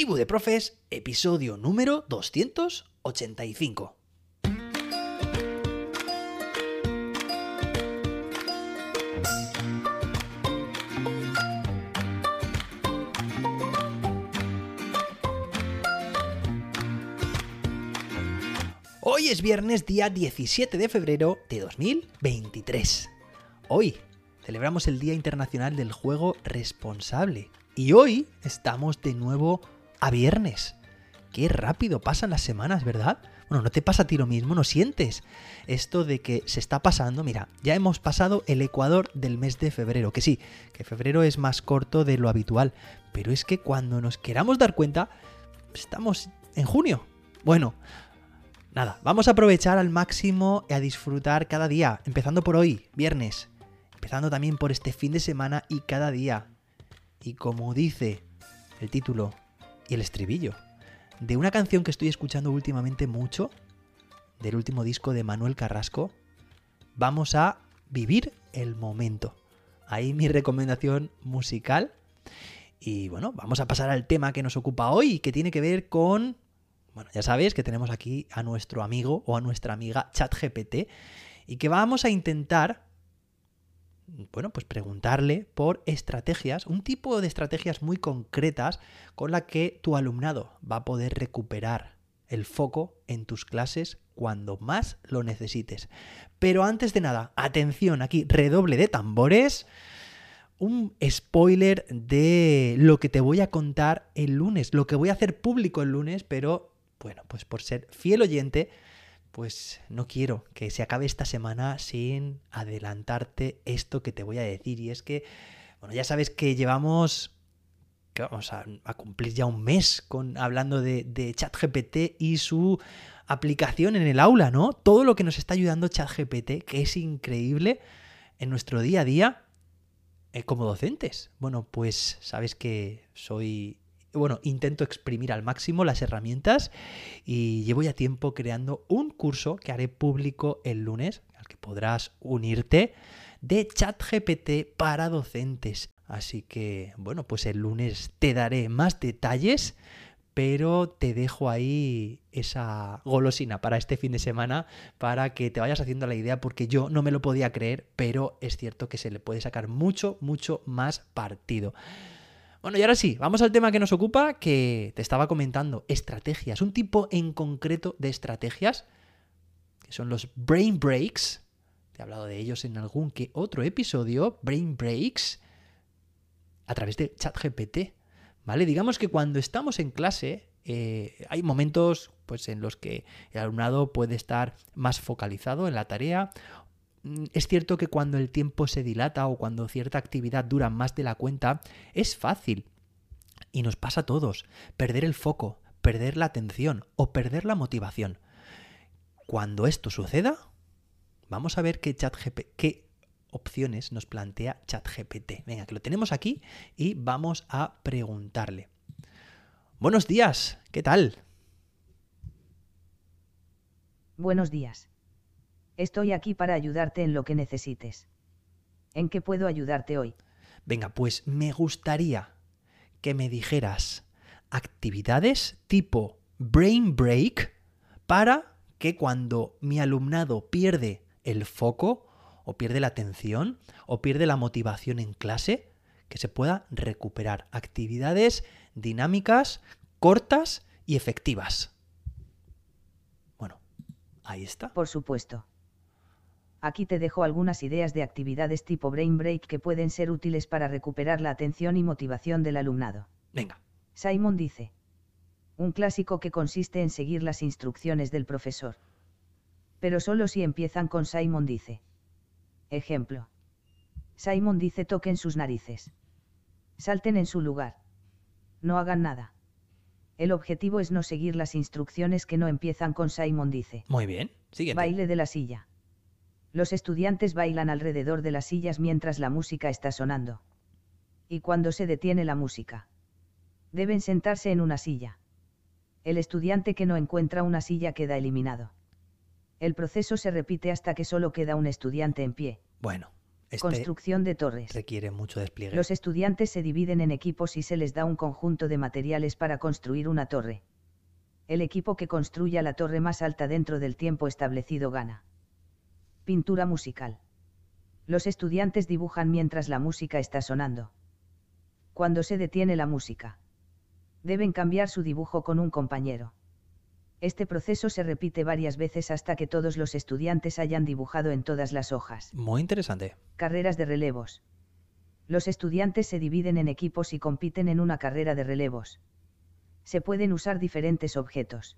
Tribu de Profes, episodio número 285. Hoy es viernes día 17 de febrero de 2023. Hoy celebramos el Día Internacional del Juego Responsable. Y hoy estamos de nuevo a viernes. Qué rápido pasan las semanas, ¿verdad? Bueno, ¿no te pasa a ti lo mismo? ¿No sientes esto de que se está pasando? Mira, ya hemos pasado el ecuador del mes de febrero, que sí, que febrero es más corto de lo habitual, pero es que cuando nos queramos dar cuenta, estamos en junio. Bueno, nada, vamos a aprovechar al máximo y a disfrutar cada día, empezando por hoy, viernes, empezando también por este fin de semana y cada día. Y como dice el título y el estribillo, de una canción que estoy escuchando últimamente mucho, del último disco de Manuel Carrasco, vamos a vivir el momento. Ahí mi recomendación musical. Y bueno, vamos a pasar al tema que nos ocupa hoy, que tiene que ver con... Bueno, ya sabéis que tenemos aquí a nuestro amigo o a nuestra amiga ChatGPT y que vamos a intentar bueno, pues preguntarle por estrategias, un tipo de estrategias muy concretas con la que tu alumnado va a poder recuperar el foco en tus clases cuando más lo necesites. Pero antes de nada, atención aquí, redoble de tambores, un spoiler de lo que te voy a contar el lunes, lo que voy a hacer público el lunes, pero bueno, pues por ser fiel oyente, pues no quiero que se acabe esta semana sin adelantarte esto que te voy a decir. Y es que, bueno, ya sabes que llevamos, que vamos a, cumplir ya un mes con, hablando de, ChatGPT y su aplicación en el aula, ¿no? Todo lo que nos está ayudando ChatGPT, que es increíble en nuestro día a día eh, como docentes. Bueno, pues sabes que soy bueno, intento exprimir al máximo las herramientas y llevo ya tiempo creando un curso que haré público el lunes, al que podrás unirte, de ChatGPT para docentes. Así que, bueno, pues el lunes te daré más detalles, pero te dejo ahí esa golosina para este fin de semana para que te vayas haciendo la idea porque yo no me lo podía creer, pero es cierto que se le puede sacar mucho, mucho más partido. Bueno, y ahora sí, vamos al tema que nos ocupa, que te estaba comentando, estrategias, un tipo en concreto de estrategias, que son los brain breaks. Te he hablado de ellos en algún que otro episodio, brain breaks, a través de ChatGPT. ¿Vale? Digamos que cuando estamos en clase, eh, hay momentos pues, en los que el alumnado puede estar más focalizado en la tarea es cierto que cuando el tiempo se dilata o cuando cierta actividad dura más de la cuenta, es fácil. Y nos pasa a todos. Perder el foco, perder la atención o perder la motivación. Cuando esto suceda, vamos a ver qué, qué opciones nos plantea ChatGPT. Venga, que lo tenemos aquí y vamos a preguntarle. Buenos días, ¿qué tal? Buenos días. Estoy aquí para ayudarte en lo que necesites. ¿En qué puedo ayudarte hoy? Venga, pues me gustaría que me dijeras actividades tipo brain break para que cuando mi alumnado pierde el foco o pierde la atención o pierde la motivación en clase, que se pueda recuperar. Actividades dinámicas, cortas y efectivas. Bueno, ahí está. Por supuesto. Aquí te dejo algunas ideas de actividades tipo Brain Break que pueden ser útiles para recuperar la atención y motivación del alumnado. Venga. Simon dice. Un clásico que consiste en seguir las instrucciones del profesor. Pero solo si empiezan con Simon dice. Ejemplo. Simon dice toquen sus narices. Salten en su lugar. No hagan nada. El objetivo es no seguir las instrucciones que no empiezan con Simon dice. Muy bien. Siguiente. Baile de la silla. Los estudiantes bailan alrededor de las sillas mientras la música está sonando. Y cuando se detiene la música. Deben sentarse en una silla. El estudiante que no encuentra una silla queda eliminado. El proceso se repite hasta que solo queda un estudiante en pie. Bueno, Este Construcción de torres. requiere mucho despliegue. Los estudiantes se dividen en equipos y se les da un conjunto de materiales para construir una torre. El equipo que construya la torre más alta dentro del tiempo establecido gana. Pintura musical. Los estudiantes dibujan mientras la música está sonando. Cuando se detiene la música. Deben cambiar su dibujo con un compañero. Este proceso se repite varias veces hasta que todos los estudiantes hayan dibujado en todas las hojas. Muy interesante. Carreras de relevos. Los estudiantes se dividen en equipos y compiten en una carrera de relevos. Se pueden usar diferentes objetos.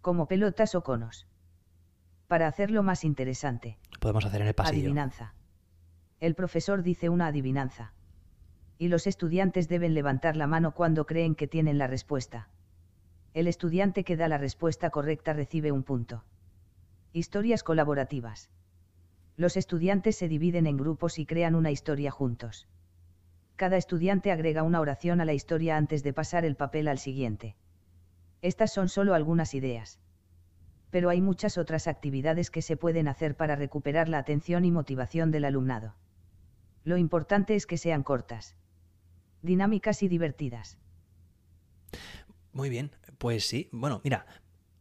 Como pelotas o conos. Para hacerlo más interesante. Podemos hacer en el pasillo. Adivinanza. El profesor dice una adivinanza. Y los estudiantes deben levantar la mano cuando creen que tienen la respuesta. El estudiante que da la respuesta correcta recibe un punto. Historias colaborativas. Los estudiantes se dividen en grupos y crean una historia juntos. Cada estudiante agrega una oración a la historia antes de pasar el papel al siguiente. Estas son solo algunas ideas. Pero hay muchas otras actividades que se pueden hacer para recuperar la atención y motivación del alumnado. Lo importante es que sean cortas, dinámicas y divertidas. Muy bien, pues sí. Bueno, mira,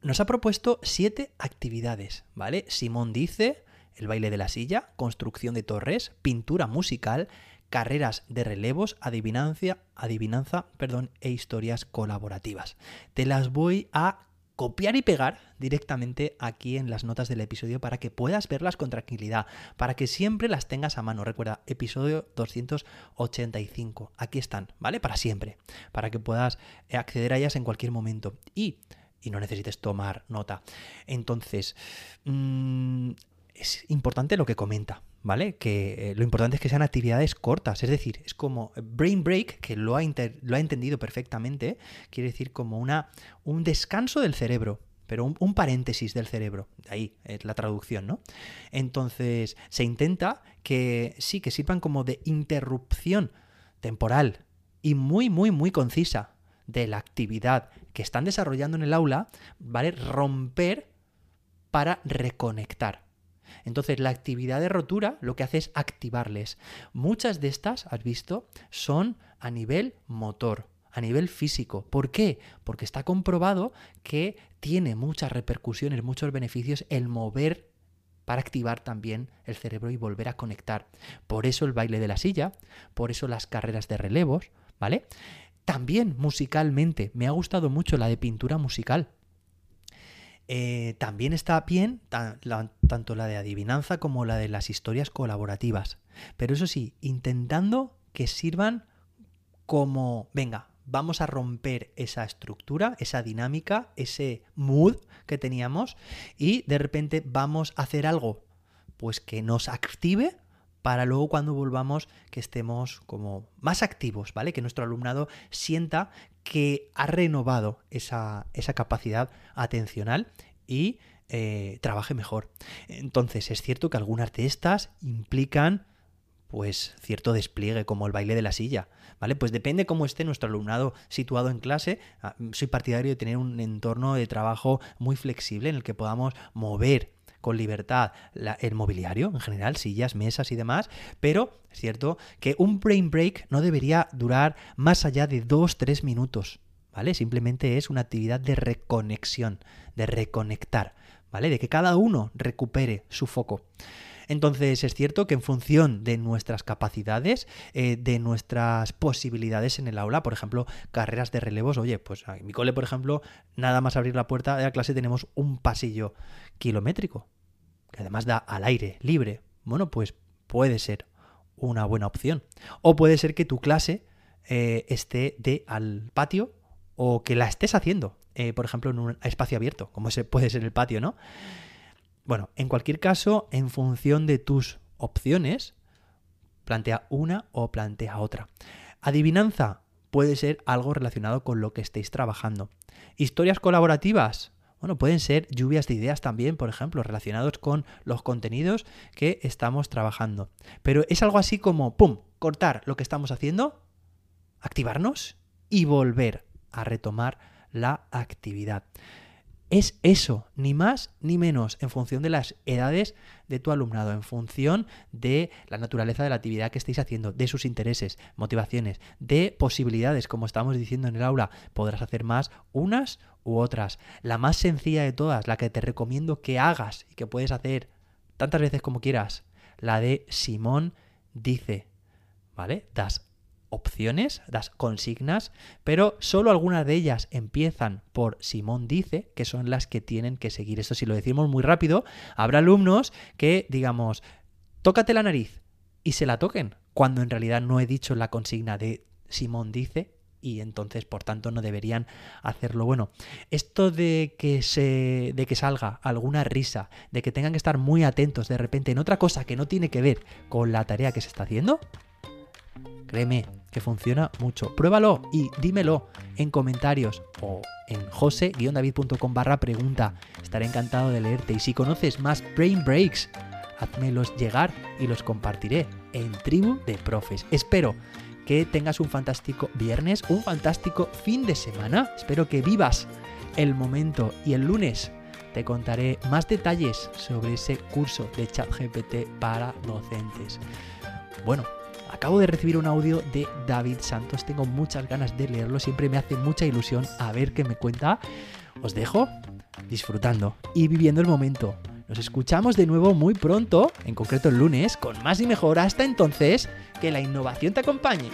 nos ha propuesto siete actividades, ¿vale? Simón dice el baile de la silla, construcción de torres, pintura musical, carreras de relevos, adivinancia, adivinanza, perdón, e historias colaborativas. Te las voy a copiar y pegar directamente aquí en las notas del episodio para que puedas verlas con tranquilidad, para que siempre las tengas a mano. Recuerda, episodio 285. Aquí están, ¿vale? Para siempre, para que puedas eh, acceder a ellas en cualquier momento. Y, y no necesites tomar nota. Entonces, mmm, es importante lo que comenta, ¿vale? Que eh, lo importante es que sean actividades cortas, es decir, es como brain break, que lo ha, inter- lo ha entendido perfectamente, quiere decir como una, un descanso del cerebro, pero un, un paréntesis del cerebro, ahí es la traducción, ¿no? Entonces, se intenta que sí, que sirvan como de interrupción temporal y muy, muy, muy concisa de la actividad que están desarrollando en el aula, ¿vale? Romper para reconectar. Entonces, la actividad de rotura lo que hace es activarles. Muchas de estas, has visto, son a nivel motor, a nivel físico. ¿Por qué? Porque está comprobado que tiene muchas repercusiones, muchos beneficios el mover para activar también el cerebro y volver a conectar. Por eso el baile de la silla, por eso las carreras de relevos, ¿vale? También musicalmente, me ha gustado mucho la de pintura musical. Eh, también está bien tanto la de adivinanza como la de las historias colaborativas. Pero eso sí, intentando que sirvan como, venga, vamos a romper esa estructura, esa dinámica, ese mood que teníamos y de repente vamos a hacer algo pues que nos active para luego cuando volvamos que estemos como más activos, ¿vale? Que nuestro alumnado sienta que ha renovado esa, esa capacidad atencional y eh, trabaje mejor. Entonces, es cierto que algunas de estas implican pues cierto despliegue como el baile de la silla, ¿vale? Pues depende cómo esté nuestro alumnado situado en clase. Ah, Soy partidario de tener un entorno de trabajo muy flexible en el que podamos mover con libertad el mobiliario en general, sillas, mesas y demás, pero es cierto que un brain break no debería durar más allá de 2-3 minutos, ¿vale? Simplemente es una actividad de reconexión, de reconectar, ¿vale? De que cada uno recupere su foco. Entonces es cierto que en función de nuestras capacidades, eh, de nuestras posibilidades en el aula, por ejemplo, carreras de relevos, oye, pues en mi cole, por ejemplo, nada más abrir la puerta de la clase tenemos un pasillo kilométrico, que además da al aire libre. Bueno, pues puede ser una buena opción. O puede ser que tu clase eh, esté de al patio o que la estés haciendo, eh, por ejemplo, en un espacio abierto, como ese puede ser el patio, ¿no? Bueno, en cualquier caso, en función de tus opciones, plantea una o plantea otra. Adivinanza puede ser algo relacionado con lo que estéis trabajando. Historias colaborativas, bueno, pueden ser lluvias de ideas también, por ejemplo, relacionados con los contenidos que estamos trabajando. Pero es algo así como, ¡pum!, cortar lo que estamos haciendo, activarnos y volver a retomar la actividad. Es eso, ni más ni menos, en función de las edades de tu alumnado, en función de la naturaleza de la actividad que estéis haciendo, de sus intereses, motivaciones, de posibilidades, como estamos diciendo en el aula. Podrás hacer más unas u otras. La más sencilla de todas, la que te recomiendo que hagas y que puedes hacer tantas veces como quieras, la de Simón dice, ¿vale? Das opciones, das consignas, pero solo algunas de ellas empiezan por Simón dice, que son las que tienen que seguir. Esto si lo decimos muy rápido, habrá alumnos que, digamos, tócate la nariz y se la toquen, cuando en realidad no he dicho la consigna de Simón dice y entonces por tanto no deberían hacerlo. Bueno, esto de que se de que salga alguna risa, de que tengan que estar muy atentos de repente en otra cosa que no tiene que ver con la tarea que se está haciendo, créeme que funciona mucho. Pruébalo y dímelo en comentarios o en jose-david.com barra pregunta. Estaré encantado de leerte. Y si conoces más Brain Breaks, házmelos llegar y los compartiré en Tribu de Profes. Espero que tengas un fantástico viernes, un fantástico fin de semana. Espero que vivas el momento y el lunes te contaré más detalles sobre ese curso de ChatGPT para docentes. Bueno, acabo de recibir un audio de David Santos, tengo muchas ganas de leerlo, siempre me hace mucha ilusión a ver qué me cuenta. Os dejo disfrutando y viviendo el momento. Nos escuchamos de nuevo muy pronto, en concreto el lunes, con más y mejor. Hasta entonces, que la innovación te acompañe.